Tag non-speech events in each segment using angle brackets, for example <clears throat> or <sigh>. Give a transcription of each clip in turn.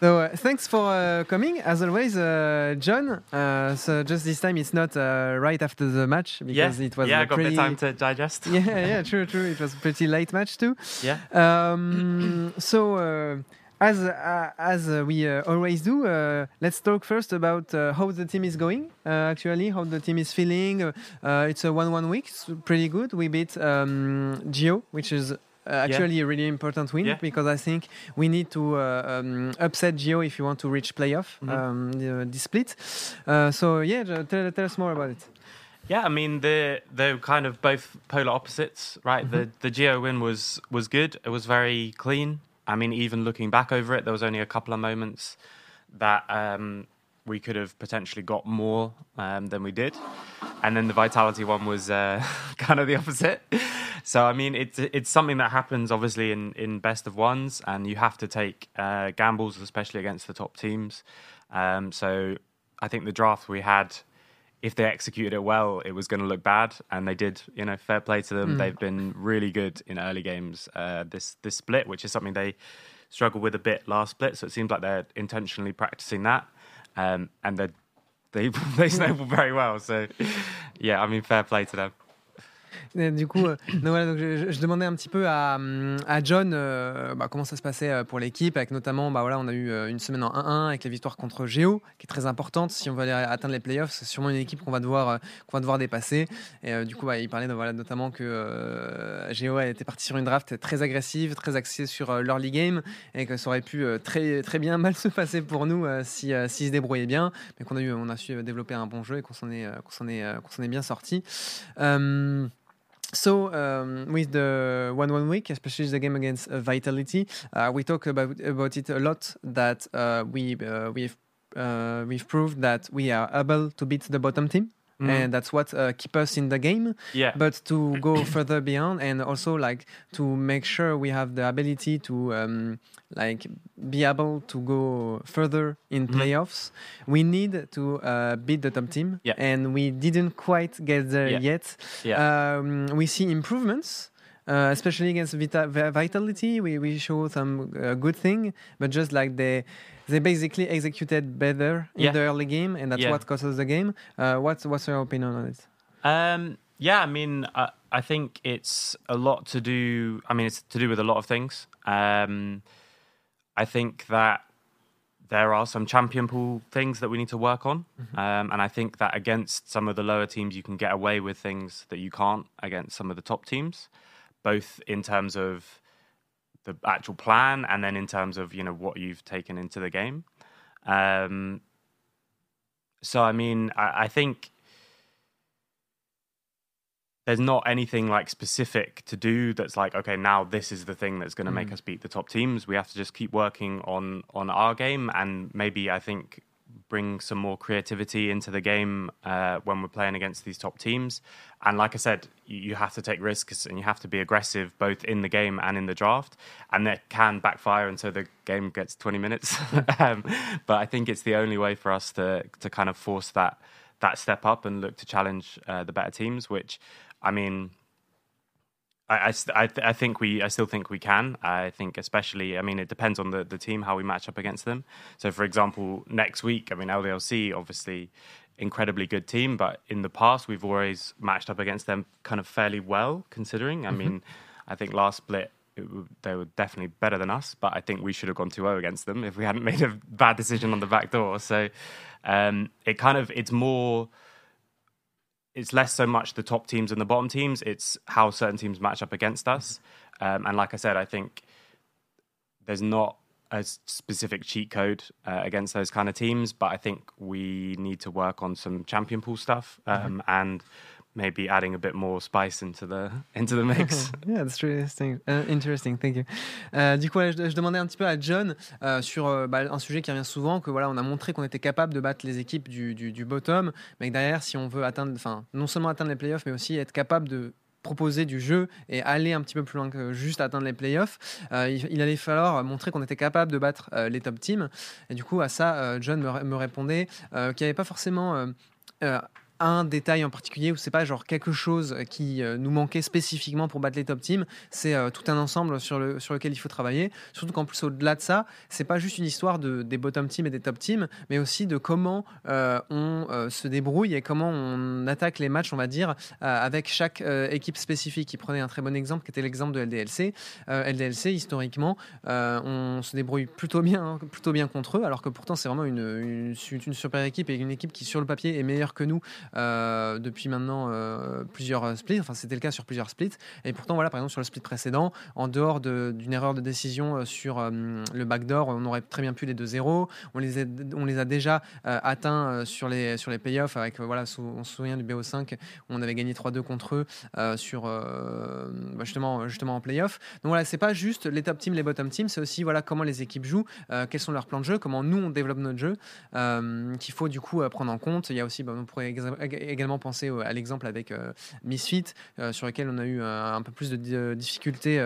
So uh, thanks for uh, coming, as always, uh, Jon. Uh, so just this time it's not uh, right after the match because yeah. it was yeah, a I got pretty... a bit time to digest. <laughs> yeah, yeah, true, true. It was a pretty late match too. Yeah. Um, <clears throat> so. Uh, as uh, as we uh, always do, uh, let's talk first about uh, how the team is going. Uh, actually, how the team is feeling. Uh, it's a one-one week. It's pretty good. We beat um, Gio, which is uh, actually a really important win Yeah. because I think we need to uh, um, upset Gio if you want to reach playoff Mhm. um, the, the split. Uh, so yeah, tell, tell us more about it. Yeah, I mean they're they're kind of both polar opposites, right? The the Geo win was was good. It was very clean. I mean, even looking back over it, there was only a couple of moments that um, we could have potentially got more um, than we did, and then the Vitality one was uh, <laughs> kind of the opposite. So I mean, it's it's something that happens obviously in in best of ones, and you have to take uh, gambles, especially against the top teams. Um, so I think the draft we had if they executed it well, it was going to look bad, and they did. You know, fair play to them. Mm. They've been really good in early games. Uh, this this split, which is something they struggled with a bit last split, so it seems like they're intentionally practicing that, um, and they <laughs> they they snowball very well. So yeah, I mean, fair play to them. Du coup, euh, je, demandais un petit peu à, John euh, bah, comment ça se passait euh, pour l'équipe, avec notamment, bah, on a eu une semaine en 1-1 avec la victoire contre Géo, qui est très importante. Si on veut aller atteindre les playoffs, c'est sûrement une équipe qu'on va devoir, dépasser. Et du coup, il parlait notamment que Géo été parti sur une draft très agressive, très axée sur l'early game, et que ça aurait pu très, bien <laughs> mal se passer pour nous si, se débrouillaient bien, mais qu'on a, su développer un bon jeu et qu'on s'en est, bien sorti. So um, with the one-one week, especially the game against uh, Vitality, uh, we talk about about it a lot. That uh, we uh, we've uh, we've proved that we are able to beat the bottom team, Mm. and that's what uh, keep us in the game. Yeah, But to go <clears throat> further beyond, and also like to make sure we have the ability to um, like be able to go further in Mhm. playoffs, we need to uh, beat the top team, Yeah. and we didn't quite get there Yeah. yet. yeah, Um, we see improvements, uh, especially against Vita- Vitality. We, we show some uh, good thing, but just like they they basically executed better in Yeah. the early game, and that's Yeah. what cost us the game. Uh, what's what's your opinion on it? Um, yeah, I mean, I, I think it's a lot to do. I mean, it's to do with a lot of things. Um, I think that there are some champion pool things that we need to work on, um, and I think that against some of the lower teams, you can get away with things that you can't against some of the top teams, both in terms of the actual plan and then in terms of you know what you've taken into the game. Um, so I mean, I, I think there's not anything like specific to do that's like okay now this is the thing that's going to make Mm. us beat the top teams we have to just keep working on on our game and maybe i think bring some more creativity into the game uh, when we're playing against these top teams. And like i said you, have to take risks and you have to be aggressive both in the game and in the draft. And that can backfire until the game gets 20 minutes. <laughs> Um, but i think it's the only way for us to to kind of force that that step up and look to challenge uh, the better teams which I mean, I, I, I, th- I think we, I still think we can. I think, especially, I mean, it depends on the, the team how we match up against them. So, for example, next week, I mean, LDLC obviously incredibly good team, but in the past we've always matched up against them kind of fairly well, considering. I mean, I think last split. it They were definitely better than us, but I think we should have gone 2-0 against them if we hadn't made a bad decision on the back door. So um, it kind of it's more it's less so much the top teams and the bottom teams. It's how certain teams match up against us. Um, and like I said, I think there's not a specific cheat code uh, against those kind of teams, but I think we need to work on some champion pool stuff um, and maybe adding a bit more spice into the <laughs> into the mix. <laughs> yeah, that's really interesting. Uh, thank you. Euh, du coup, je, demandais un petit peu à John euh, sur euh, bah, un sujet qui revient souvent, que voilà, on a montré qu'on était capable de battre les équipes du, bottom, mais que derrière, si on veut atteindre, enfin, non seulement atteindre les playoffs, mais aussi être capable de proposer du jeu et aller un petit peu plus loin que juste atteindre les playoffs, il, allait falloir montrer qu'on était capable de battre les top teams. Et du coup, à ça, John me, répondait qu'il n'y avait pas forcément un détail en particulier ou c'est pas genre quelque chose qui nous manquait spécifiquement pour battre les top teams. C'est tout un ensemble sur, le, sur lequel il faut travailler. Surtout qu'en plus, au-delà de ça, c'est pas juste une histoire de, des bottom teams et des top teams, mais aussi de comment on se débrouille et comment on attaque les matchs, on va dire, avec chaque équipe spécifique. Il prenait un très bon exemple qui était l'exemple de LDLC. LDLC, historiquement, on se débrouille plutôt bien, hein, plutôt bien contre eux, alors que pourtant c'est vraiment une, une, super équipe et une équipe qui sur le papier est meilleure que nous euh, depuis maintenant euh, plusieurs splits. Enfin, c'était le cas sur plusieurs splits. Et pourtant, voilà, par exemple sur le split précédent, en dehors d'une erreur de décision euh, sur le backdoor, on aurait très bien pu les 2-0. On les, a, déjà atteints sur les sur les playoffs avec voilà, on se souvient du BO5 où on avait gagné 3-2 contre eux sur bah, justement justement en playoff. Donc voilà, c'est pas juste les top teams, les bottom teams, c'est aussi voilà comment les équipes jouent, quels sont leurs plans de jeu, comment nous on développe notre jeu, qu'il faut du coup prendre en compte. Il y a aussi, bah, on pourrait également penser à l'exemple avec Misfit, sur lequel on a eu un peu plus de difficultés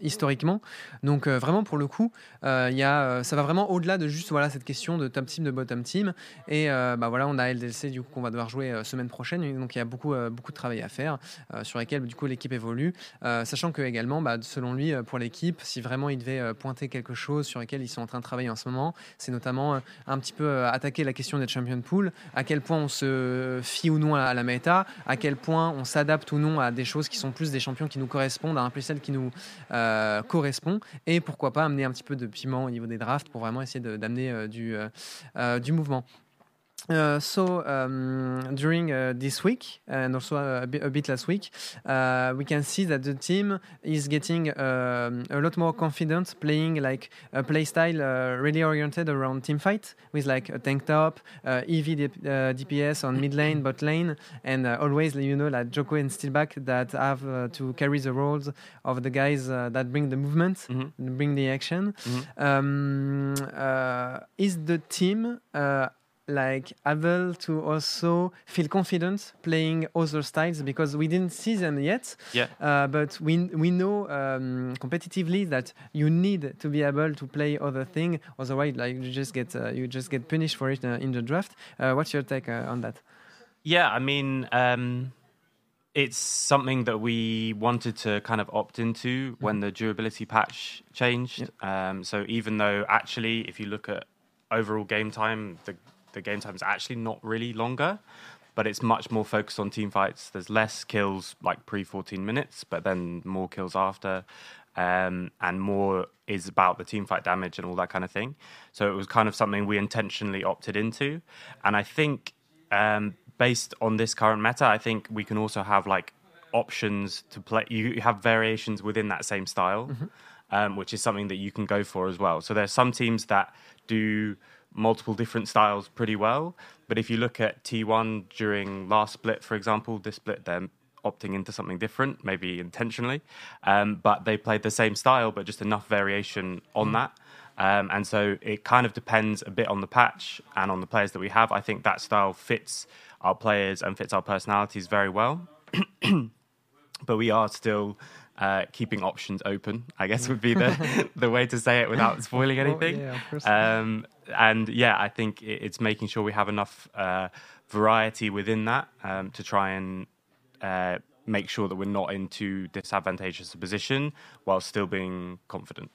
historiquement. Donc vraiment pour le coup, y a, ça va vraiment au-delà de juste voilà cette question de top team, de bottom team. Et bah voilà, on a LDLC du coup qu'on va devoir jouer semaine prochaine. Donc il y a beaucoup beaucoup de travail à faire sur lesquels du coup l'équipe évolue, sachant que également, bah, selon lui, pour l'équipe, si vraiment il devait pointer quelque chose sur lequel ils sont en train de travailler en ce moment, c'est notamment un petit peu attaquer la question des champion pool, à quel point on se fie ou non à la méta, à quel point on s'adapte ou non à des choses qui sont plus des champions qui nous correspondent, à un playstyle qui nous euh, correspond, et pourquoi pas amener un petit peu de piment au niveau des drafts pour vraiment essayer d'amener euh, du, euh, du mouvement. Uh, so um, during uh, this week and also a, bit, a bit last week, uh, we can see that the team is getting um, a lot more confident, playing like a play style uh, really oriented around team fight with like a tank top, uh, EV DPS on mid lane, bot lane, and always you know like Joko and Steelback that have to carry the roles of the guys that bring the movement, mm-hmm. bring the action. Mm-hmm. Um, is the team like able to also feel confident playing other styles because we didn't see them yet. Yeah. Uh, but we we know um, competitively that you need to be able to play other thing. Otherwise, like you just get uh, you just get punished for it uh, in the draft. Uh, what's your take uh, on that? Yeah, I mean. Um, it's something that we wanted to kind of opt into when the durability patch changed. Yeah. Um, so even though actually, if you look at overall game time, the the game time is actually not really longer, but it's much more focused on team fights. There's less kills like pre 14 minutes, but then more kills after. Um, and more is about the team fight damage and all that kind of thing. So it was kind of something we intentionally opted into. And I think um, based on this current meta, I think we can also have like options to play. You have variations within that same style, mm-hmm. um, which is something that you can go for as well. So there's some teams that do multiple different styles pretty well. But if you look at T1 during last split, for example, this split they're opting into something different, maybe intentionally. Um, but they played the same style, but just enough variation on mm. that. Um, and so it kind of depends a bit on the patch and on the players that we have. I think that style fits our players and fits our personalities very well. <clears throat> but we are still uh, keeping options open, I guess would be the <laughs> <laughs> the way to say it without spoiling anything. yeah, um, and yeah, I think it's making sure we have enough uh, variety within that um, to try and uh, make sure that we're not in too disadvantageous a position while still being confident.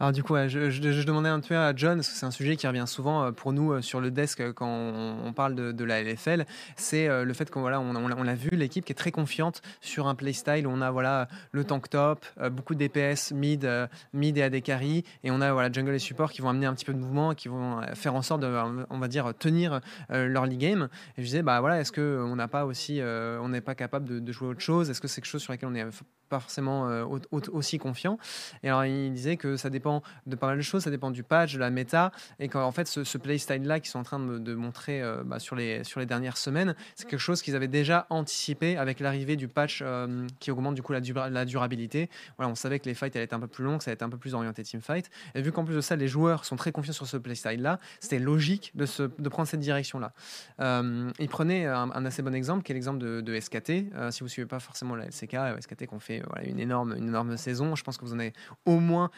Alors du coup, je, demandais un peu à John, parce que c'est un sujet qui revient souvent euh, pour nous euh, sur le desk euh, quand on, parle de, la LFL, c'est le fait qu'on voilà, on, l'a vu, l'équipe qui est très confiante sur un playstyle où on a voilà le tank top, beaucoup DPS, mid, mid et AD carry, et on a voilà jungle et support qui vont amener un petit peu de mouvement, qui vont faire en sorte de, on va dire, tenir leur league game. Et je disais, bah voilà, est-ce que on n'a pas aussi, on n'est pas capable de, de, jouer autre chose? Est-ce que c'est quelque chose sur lequel on est pas forcément aussi confiant? Et alors, il disait que ça dépend de pas mal de choses, ça dépend du patch, de la méta, et qu'en fait, ce, ce playstyle-là qu'ils sont en train de, montrer euh, bah, sur, les, sur les dernières semaines, c'est quelque chose qu'ils avaient déjà anticipé avec l'arrivée du patch euh, qui augmente du coup la, la, durabilité. Voilà, on savait que les fights allaient être un peu plus longues, ça allait être un peu plus orienté team fight. Et vu qu'en plus de ça, les joueurs sont très confiants sur ce playstyle-là, c'était logique de, se, de prendre cette direction-là. il prenait un, assez bon exemple, qui est l'exemple de, de, SKT. si vous suivez pas forcément la LCK, SKT qu'on fait voilà, une, énorme, une énorme saison. Je pense que vous en avez au moins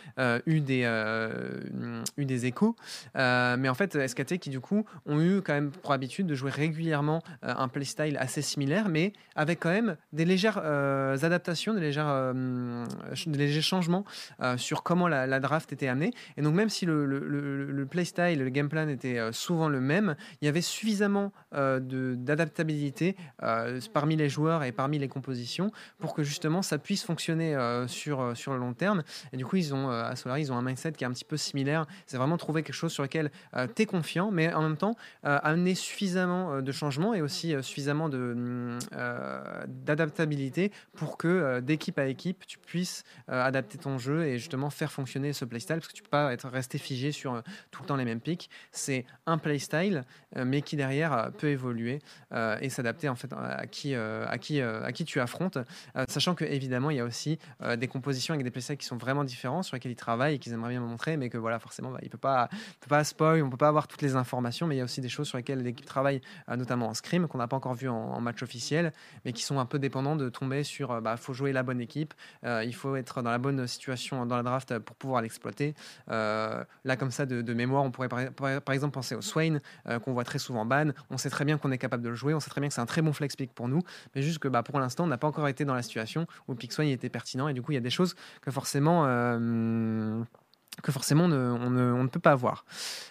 eu, des, eu des échos. mais en fait, SKT qui du coup ont eu quand même pour habitude de jouer régulièrement un playstyle assez similaire, mais avec quand même des légères adaptations, des, légères, des légers changements sur comment la, draft était amenée. Et donc même si le, le, le, playstyle, le game plan était souvent le même, il y avait suffisamment d'adaptabilité parmi les joueurs et parmi les compositions pour que justement ça puisse fonctionner euh, sur, euh, sur le long terme. Et du coup, ils ont, euh, Ils ont un mindset qui est un petit peu similaire. C'est vraiment trouver quelque chose sur lequel tu es confiant, mais en même temps, amener suffisamment de changements et aussi suffisamment d'adaptabilité pour que d'équipe à équipe, tu puisses adapter ton jeu et justement faire fonctionner ce playstyle parce que tu peux pas être resté figé sur tout le temps les mêmes pics. C'est un playstyle, mais qui derrière peut évoluer et s'adapter en fait à qui, à qui, à qui tu affrontes, sachant que évidemment il y a aussi euh, des compositions avec des playstyles qui sont vraiment différents, sur lesquels ils travaillent et qu'ils aimeraient bien me montrer, mais que voilà, forcément, bah, il peut pas, pas spoil, on peut pas avoir toutes les informations, mais il y a aussi des choses sur lesquelles l'équipe travaille, euh, notamment en scrim, qu'on n'a pas encore vu en, match officiel, mais qui sont un peu dépendants de tomber sur, il bah, faut jouer la bonne équipe, euh, il faut être dans la bonne situation dans la draft pour pouvoir l'exploiter. là, comme ça, de, mémoire, on pourrait par, exemple penser au Swain, qu'on voit très souvent ban. On sait très bien qu'on est capable de le jouer, on sait très bien que c'est un très bon flex pick pour nous, mais juste que bah, pour l'instant, on n'a pas encore été dans la situation où pick Swain était pertinent et du coup il y a des choses que forcément euh, que forcément on ne, on, ne, on ne, peut pas avoir.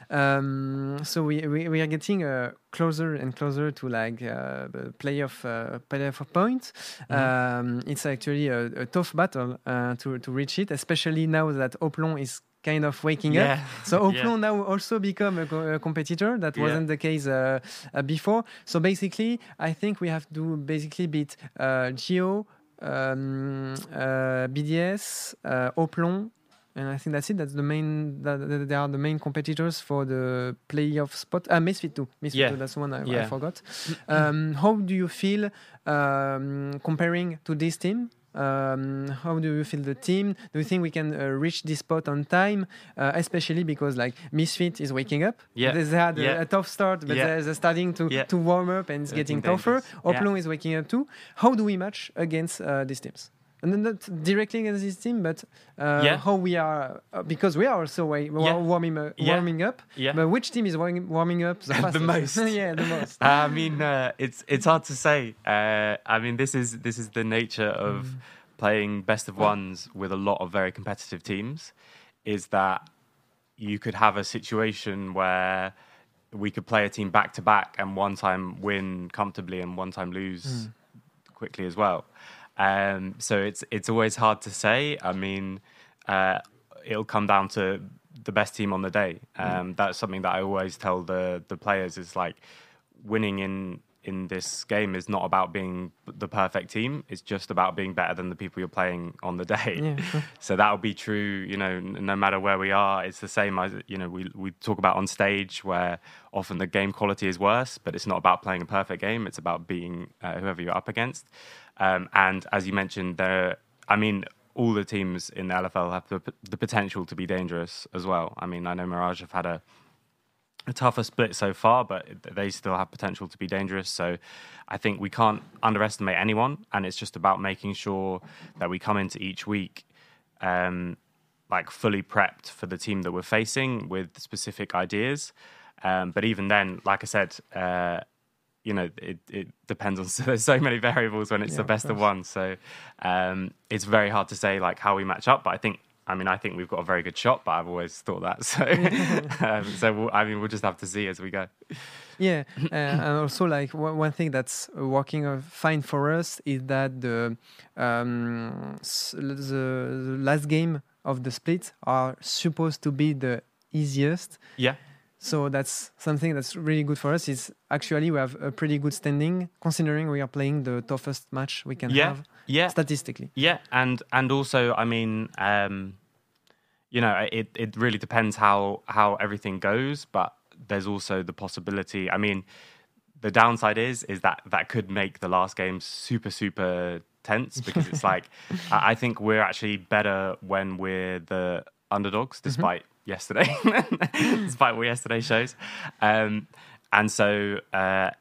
Um, so we, we, we, are getting uh, closer and closer to like uh, the playoff uh, playoff point. Mm -hmm. um, it's actually a, a tough battle uh, to to reach it, especially now that Oplon is kind of waking yeah. up. So <laughs> Oplon yeah. now also become a, co a competitor. That yeah. wasn't the case uh, uh, before. So basically, I think we have to basically beat uh, Geo, um, uh, BDS, uh, Oplon, and I think that's it. That's the main. That, that they are the main competitors for the playoff spot. Ah, Misfit too. Misfit yeah. too. That's one I, yeah. I forgot. Um, how do you feel um, comparing to this team? Um, how do you feel the team? Do you think we can uh, reach this spot on time? Uh, especially because like Misfit is waking up. Yeah. They had yeah. a, a, tough start, but yeah. they're, starting to, yeah. to warm up and it's getting tougher. Oplon is waking up too. How do we match against uh, these teams? And not directly against this team, but uh, yeah. how we are uh, because we are also yeah. warming uh, warming up. Yeah. But which team is warming, warming up the, the most? <laughs> yeah, the most. I mean, uh, it's it's hard to say. Uh, I mean, this is this is the nature of mm. playing best of ones with a lot of very competitive teams. Is that you could have a situation where we could play a team back to back and one time win comfortably and one time lose mm. quickly as well. Um, so it's it's always hard to say. I mean, uh, it'll come down to the best team on the day. Mm. Um, mm. That's something that I always tell the the players is like winning in in this game is not about being the perfect team. It's just about being better than the people you're playing on the <laughs> day. Yeah, so that'll be true, you know, no matter where we are. It's the same as, you know, we, we talk about on stage where often the game quality is worse, but it's not about playing a perfect game. It's about being uh, whoever you're up against. Um, and as you mentioned, there, I mean, all the teams in the LFL have the, the potential to be dangerous as well. I mean, I know Mirage have had a a tougher split so far, but they still have potential to be dangerous. So I think we can't underestimate anyone, and it's just about making sure that we come into each week um, like fully prepped for the team that we're facing with specific ideas. Um, but even then, like I said, uh, you know, it, it depends on <laughs> so, there's so many variables when it's yeah, the best of, of one. So um, it's very hard to say like how we match up. But I think I mean, I think we've got a very good shot, but I've always thought that. <laughs> So, <laughs> um, so we'll, I mean, we'll just have to see as we go. Yeah, <clears throat> uh, and also like one thing that's working fine for us is that the, um, the, the last game of the split are supposed to be the easiest. Yeah. So that's something that's really good for us. Is actually we have a pretty good standing considering we are playing the toughest match we can yeah, have. Yeah, statistically. Yeah, and and also I mean, um, you know, it it really depends how how everything goes, but there's also the possibility. I mean, the downside is is that that could make the last game super super tense <laughs> because it's like I think we're actually better when we're the underdogs, mm-hmm. despite. Mm-hmm yesterday, <laughs> despite what yesterday shows. Um, and so, uh,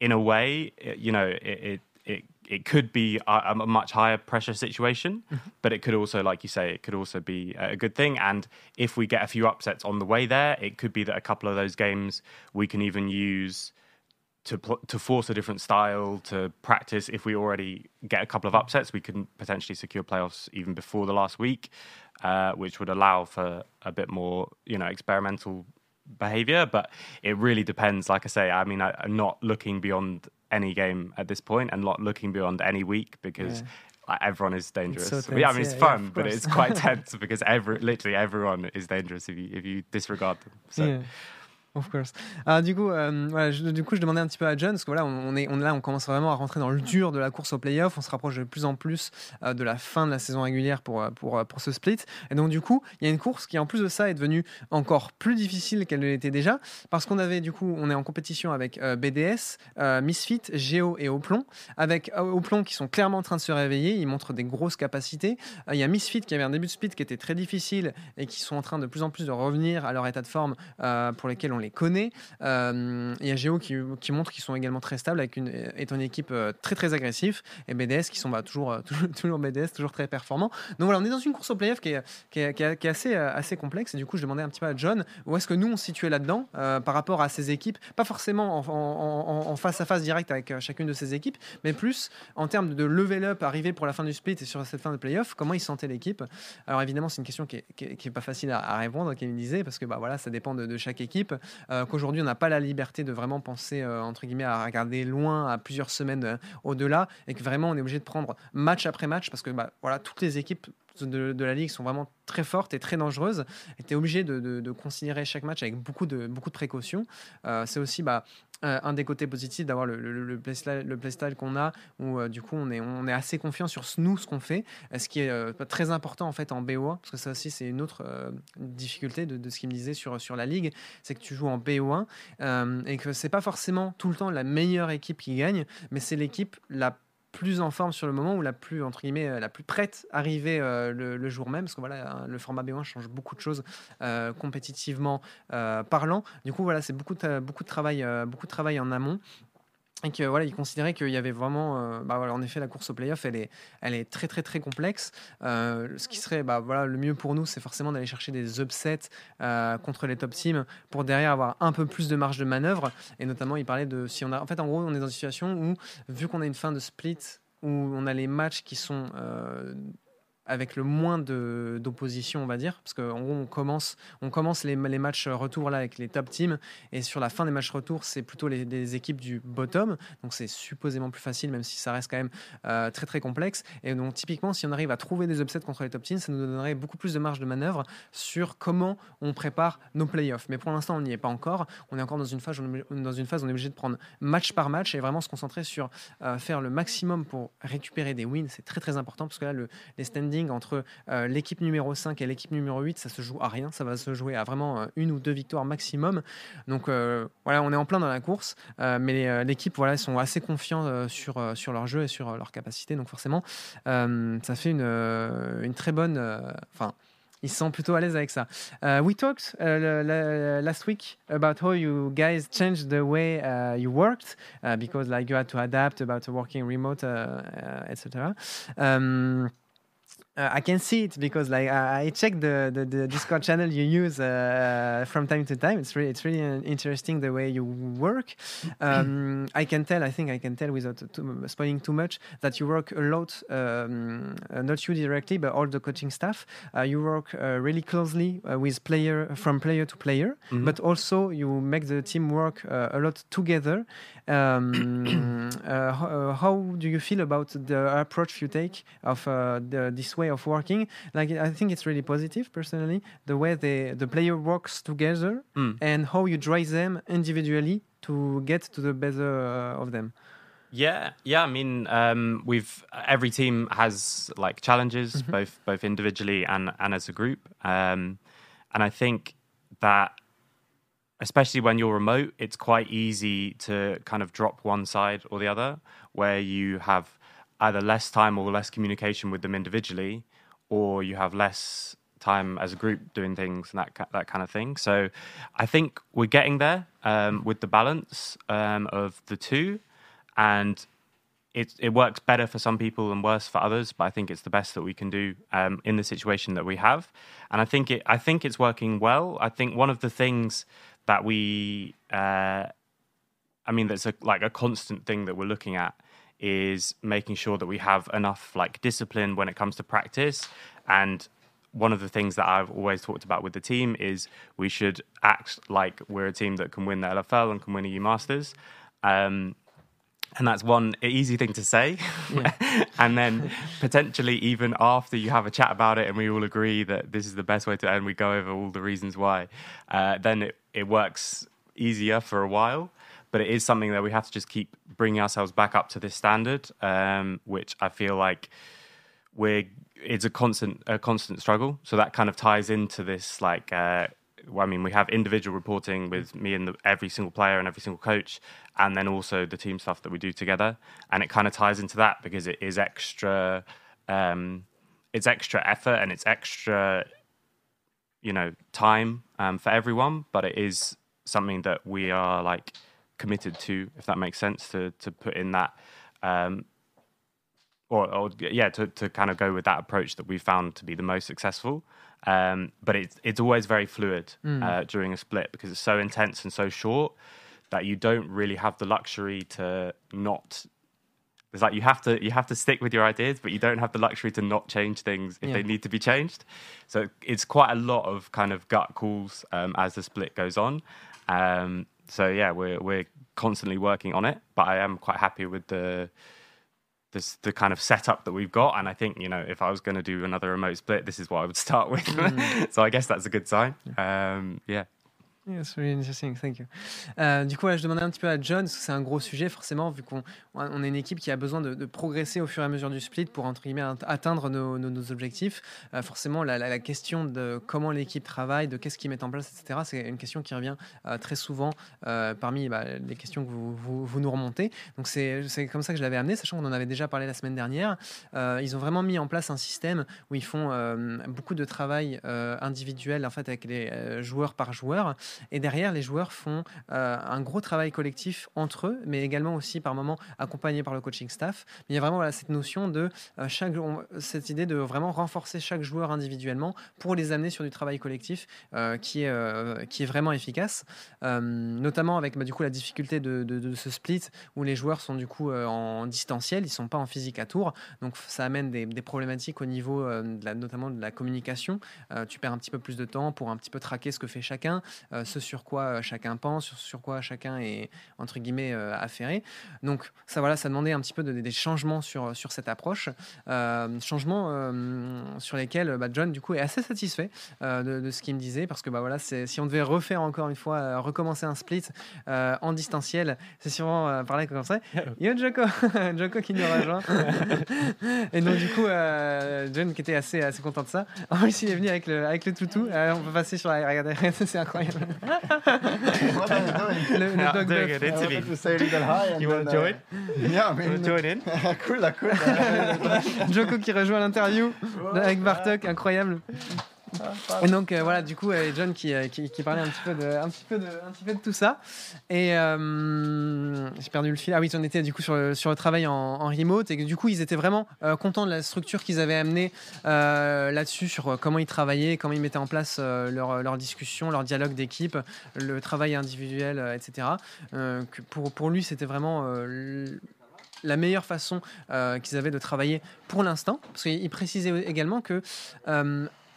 in a way, it, you know, it, it, it it could be a, a much higher pressure situation, Mm-hmm. but it could also, like you say, it could also be a good thing. And if we get a few upsets on the way there, it could be that a couple of those games we can even use to pl- to force a different style to practice. If we already get a couple of upsets, we can potentially secure playoffs even before the last week, uh, which would allow for a bit more, you know, experimental behavior. But it really depends. Like I say, I mean, I, I'm not looking beyond any game at this point and not looking beyond any week because. Yeah. like, Everyone is dangerous. so But yeah, I mean, it's yeah, yeah, fun, of but it's quite <laughs> tense because every, literally everyone is dangerous if you if you disregard them. So Yeah. Of course. Ah, du coup, euh, je, du coup, je demandais un petit peu à John, parce que voilà, on est, là, on commence vraiment à rentrer dans le dur de la course au playoff. On se rapproche de plus en plus euh, de la fin de la saison régulière pour, euh, pour, pour ce split. Et donc, du coup, il y a une course qui, en plus de ça, est devenue encore plus difficile qu'elle ne l'était déjà, parce qu'on avait, du coup, on est en compétition avec BDS, Misfit, Géo et Oplon, avec Oplon qui sont clairement en train de se réveiller. Ils montrent des grosses capacités. Il y a Misfit qui avait un début de split qui était très difficile et qui sont en train de plus en plus de revenir à leur état de forme pour lesquels on les connaît. Euh, il y a Géo qui, qui montre qu'ils sont également très stables avec une, étant une équipe euh, très très agressive et BDS qui sont bah, toujours, euh, <laughs> toujours, toujours BDS, toujours très performants. Donc voilà, on est dans une course au playoff qui est, qui est, qui est- qui assez, assez complexe et du coup je demandais un petit peu à John où est-ce que nous on se situait là-dedans par rapport à ces équipes, pas forcément en, en- face à face direct avec chacune de ces équipes, mais plus en termes de level up arrivé pour la fin du split et sur cette fin de playoff, comment ils sentaient l'équipe? Alors évidemment c'est une question qui est, qui est- qui est pas facile à, répondre, comme il disait, parce que bah, voilà, ça dépend de chaque équipe, euh, qu'aujourd'hui on n'a pas la liberté de vraiment penser euh, à regarder loin à plusieurs semaines euh, au-delà et que vraiment on est obligé de prendre match après match parce que bah, voilà toutes les équipes de, la ligue sont vraiment très fortes et très dangereuses. Et tu es obligé de, considérer chaque match avec beaucoup de, beaucoup de précautions. Euh, c'est aussi bah, euh, un des côtés positifs d'avoir le, le, le playstyle, le playstyle qu'on a où euh, du coup on est, on est assez confiant sur nous ce qu'on fait. Ce qui est très important en fait en BO1 parce que ça aussi c'est une autre difficulté de, ce qu'il me disait sur, sur la ligue c'est que tu joues en BO1 euh, et que c'est pas forcément tout le temps la meilleure équipe qui gagne, mais c'est l'équipe la plus en forme sur le moment ou la plus entre guillemets euh, la plus prête à arriver euh, le, jour même parce que voilà le format B1 change beaucoup de choses euh, compétitivement parlant. Du coup voilà c'est beaucoup beaucoup de travail beaucoup de travail en amont et que voilà, il considérait qu'il y avait vraiment, euh, bah voilà, en effet, la course au playoff, elle est, elle est très très très complexe. Euh, ce qui serait, bah voilà, le mieux pour nous, c'est forcément d'aller chercher des upsets euh, contre les top teams pour derrière avoir un peu plus de marge de manœuvre. Et notamment, il parlait de si on a, en fait, en gros, on est dans une situation où, vu qu'on a une fin de split, où on a les matchs qui sont avec le moins d'opposition, on va dire, parce qu'en gros, on commence, on commence les, matchs retour là avec les top teams, et sur la fin des matchs retour, c'est plutôt les, équipes du bottom, donc c'est supposément plus facile, même si ça reste quand même euh, très très complexe. Et donc typiquement, si on arrive à trouver des upsets contre les top teams, ça nous donnerait beaucoup plus de marge de manœuvre sur comment on prépare nos playoffs. Mais pour l'instant, on n'y est pas encore. On est encore dans une phase, on est- dans une phase on est obligé de prendre match par match et vraiment se concentrer sur euh, faire le maximum pour récupérer des wins. C'est très très important parce que là, le, les standings entre euh, l'équipe numéro 5 et l'équipe numéro 8, ça se joue à rien. Ça va se jouer à vraiment euh, une ou deux victoires maximum. Donc euh, voilà, on est en plein dans la course, euh, mais l'équipe, voilà, sont assez confiants sur, sur leur jeu et sur leur capacité. Donc forcément, ça fait une, une très bonne. Enfin. ils sentent plutôt à l'aise avec ça. We talked la- la- last week about how you guys changed the way uh, you worked uh, because like you had to adapt about working remote, uh, etc. uh, I can see it because like I I checked the, the, the Discord channel you use uh, from time to time. It's really it's really uh, interesting the way you work. Um, <clears throat> I can tell. I think I can tell without too, spoiling too much that you work a lot. Um, uh, not you directly, but all the coaching staff. Uh, you work uh, really closely uh, with player from player to player, Mhm. but also you make the team work uh, a lot together. Um, <clears throat> uh, how, uh, how do you feel about the approach you take of uh, the, this way of working? Like, I think it's really positive, personally, the way the the player works together Mm. and how you drive them individually to get to the better uh, of them. Yeah, yeah. I mean, um, we've every team has like challenges, Mm-hmm. both both individually and and as a group. Um, and I think that, especially when you're remote, it's quite easy to kind of drop one side or the other, where you have either less time or less communication with them individually, or you have less time as a group doing things and that that kind of thing. So, I think we're getting there um, with the balance um, of the two and it it works better for some people and worse for others, but I think it's the best that we can do um, in the situation that we have, and I think it I think it's working well. I think one of the things that we, uh, I mean, that's a, like a constant thing that we're looking at is making sure that we have enough like discipline when it comes to practice and one of the things that I've always talked about with the team is we should act like we're a team that can win the LFL and can win a EU Masters. Um, and that's one easy thing to say. Yeah. <laughs> and then potentially, even after you have a chat about it and we all agree that this is the best way to, end, we go over all the reasons why, uh, then it, it works easier for a while. But it is something that we have to just keep bringing ourselves back up to this standard, um, which I feel like we're it's a constant a constant struggle. So that kind of ties into this like. Uh, I mean, we have individual reporting with me and the, every single player and every single coach, and then also the team stuff that we do together. And it kind of ties into that because it is extra, um, it's extra effort and it's extra, you know, time um, for everyone. But it is something that we are like committed to, if that makes sense, to to put in that um, or, or yeah, to, to kind of go with that approach that we found to be the most successful. Um, but it's it's always very fluid mm. uh, during a split because it's so intense and so short that you don't really have the luxury to not. It's like you have to you have to stick with your ideas, but you don't have the luxury to not change things if yeah. they need to be changed. So it's quite a lot of kind of gut calls um, as the split goes on. Um, so yeah, we're we're constantly working on it, but I am quite happy with the this the kind of setup that we've got. And I think you know if I was going to do another remote split, this is what I would <laughs> start with. Mm. so I guess that's a good sign. Um, yeah. Yes, really interesting, thank you. Euh, du coup, je demandais un petit peu à John, parce que c'est un gros sujet, forcément, vu qu'on on est une équipe qui a besoin de, progresser au fur et à mesure du split pour, entre guillemets, atteindre nos, objectifs. Euh, forcément, la, la, question de comment l'équipe travaille, de qu'est-ce qu'ils mettent en place, etc., c'est une question qui revient euh, très souvent parmi bah, les questions que vous, vous, vous nous remontez. Donc, c'est comme ça que je l'avais amené, sachant qu'on en avait déjà parlé la semaine dernière. ils ont vraiment mis en place un système où ils font beaucoup de travail individuel, en fait, avec les joueurs par joueur. Et derrière, les joueurs font euh, un gros travail collectif entre eux, mais également aussi par moments accompagnés par le coaching staff. Il y a vraiment cette notion de euh, chaque, cette idée de vraiment renforcer chaque joueur individuellement pour les amener sur du travail collectif euh, qui, est, qui est vraiment efficace. notamment avec bah, du coup la difficulté de, ce split où les joueurs sont du coup en distanciel, ils sont pas en physique à tour, donc ça amène des, problématiques au niveau notamment de la communication. tu perds un petit peu plus de temps pour un petit peu traquer ce que fait chacun, ce sur quoi euh, chacun pense, sur, sur quoi chacun est entre guillemets euh, affairé. Donc ça voilà, ça demandait un petit peu de, des changements sur, sur cette approche, euh, changements sur lesquels bah, John du coup est assez satisfait de, ce qu'il me disait parce que bah voilà, si on devait refaire encore une fois, recommencer un split en distanciel, c'est sûrement parler comme ça. <laughs> Yo Joko, <laughs> Joko qui nous rejoint. <laughs> et donc du coup, John qui était assez assez content de ça. En plus, il est venu avec le avec le toutou. on peut passer sur la regardez, c'est incroyable what are you doing? Le, le yeah, dog doing it. It's me. To say a little hi. And you want to join? Uh, yeah, I mean, join in? <laughs> cool, cool. Joko qui rejoint l'interview avec Bartok, incroyable. Et donc euh, voilà, du coup, euh, John qui, euh, parlait un petit peu de, tout ça. Et j'ai perdu le fil. Ah oui, on était du coup sur le, travail en, remote et du coup, ils étaient vraiment contents de la structure qu'ils avaient amenée là-dessus, sur comment ils travaillaient, comment ils mettaient en place leur, discussion, leur dialogue d'équipe, le travail individuel, etc. pour lui, c'était vraiment la meilleure façon qu'ils avaient de travailler pour l'instant. Parce qu'il précisait également que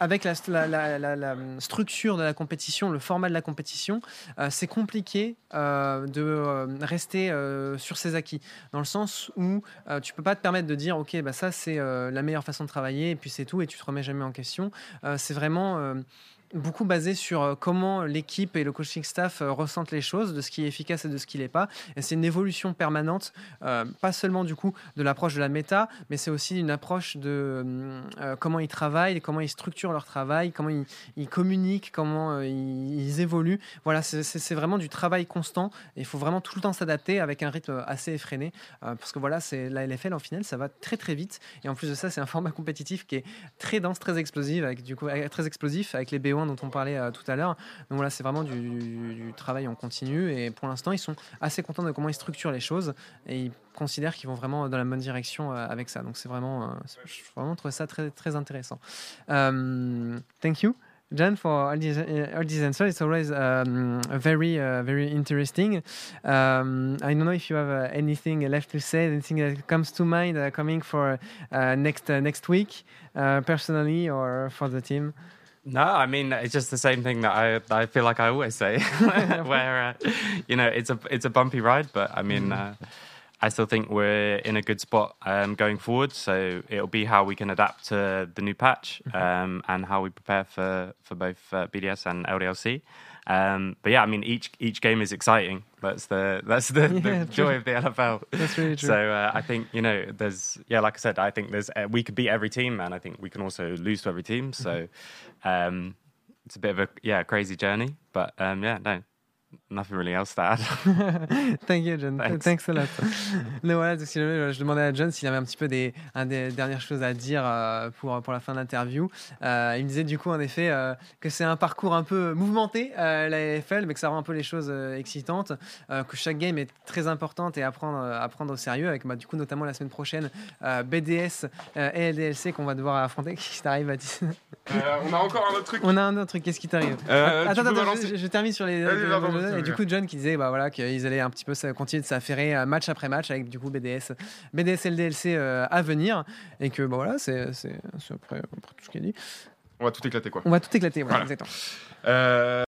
avec la, structure de la compétition, le format de la compétition, euh, c'est compliqué euh, de euh, rester sur ses acquis. Dans le sens où tu peux pas te permettre de dire, OK, bah ça c'est la meilleure façon de travailler, et puis c'est tout, et tu te remets jamais en question. c'est vraiment beaucoup basé sur euh, comment l'équipe et le coaching staff euh, ressentent les choses, de ce qui est efficace et de ce qui l'est pas. Et c'est une évolution permanente, euh, pas seulement du coup de l'approche de la méta, mais c'est aussi une approche de comment ils travaillent, comment ils structurent leur travail, comment ils, communiquent, comment ils, évoluent. Voilà, c'est vraiment du travail constant. Il faut vraiment tout le temps s'adapter avec un rythme assez effréné, parce que voilà, c'est la LFL en finale, ça va très très vite. Et en plus de ça, c'est un format compétitif qui est très dense, très explosif, avec du coup très explosif, avec les B1 dont on parlait tout à l'heure. Donc voilà, c'est vraiment du, travail en continu et pour l'instant, ils sont assez contents de comment ils structurent les choses et ils considèrent qu'ils vont vraiment dans la bonne direction avec ça. Donc c'est vraiment, je vraiment trouvé ça très très intéressant. thank you. John, for all these, uh, all these answers. It's always um, very, uh, very interesting. Um, I don't know if you have uh, anything left to say, anything that comes to mind uh, coming for uh, next uh, next week, personally or for the team? No, I mean it's just the same thing that I I feel like I always say, <laughs> where you know it's a it's a bumpy ride, but I mean. Mm. I still think we're in a good spot um, going forward. So it'll be how we can adapt to the new patch mm-hmm. um, and how we prepare for for both uh, BDS and LDLC. Um, but yeah, I mean each each game is exciting. That's the that's the, yeah, the joy of the LFL. That's really true. So uh, I think you know there's yeah, like I said, I think there's uh, we could beat every team, and I think we can also lose to every team. So mm-hmm. um, it's a bit of a yeah crazy journey, but um, yeah, no, Nothing really else to add. <laughs> Thank you, John. Thanks, Thanks a lot. <laughs> voilà, je demandais à John s'il avait un petit peu des, des dernières choses à dire euh, pour, pour la fin de l'interview. Euh, il me disait du coup, en effet, euh, que c'est un parcours un peu mouvementé, la FL, mais que ça rend un peu les choses excitantes, que chaque game est très importante et à prendre, à prendre au sérieux, avec bah, du coup, notamment la semaine prochaine, BDS et LDLC qu'on va devoir affronter. <laughs> Qu'est-ce qui t'arrive, Baptiste? On a encore un autre truc. On a un autre truc. Qu'est-ce qui t'arrive? Attends, attends, je, termine sur les. Et du coup, John qui disait bah, voilà, qu'ils allaient un petit peu continuer de s'affairer euh, match après match avec du coup BDS, BDS LDLC euh, à venir. Et que bah, voilà, c'est après, tout ce qu'il dit. On va tout éclater quoi. On va tout éclater, voilà, exactement. Euh...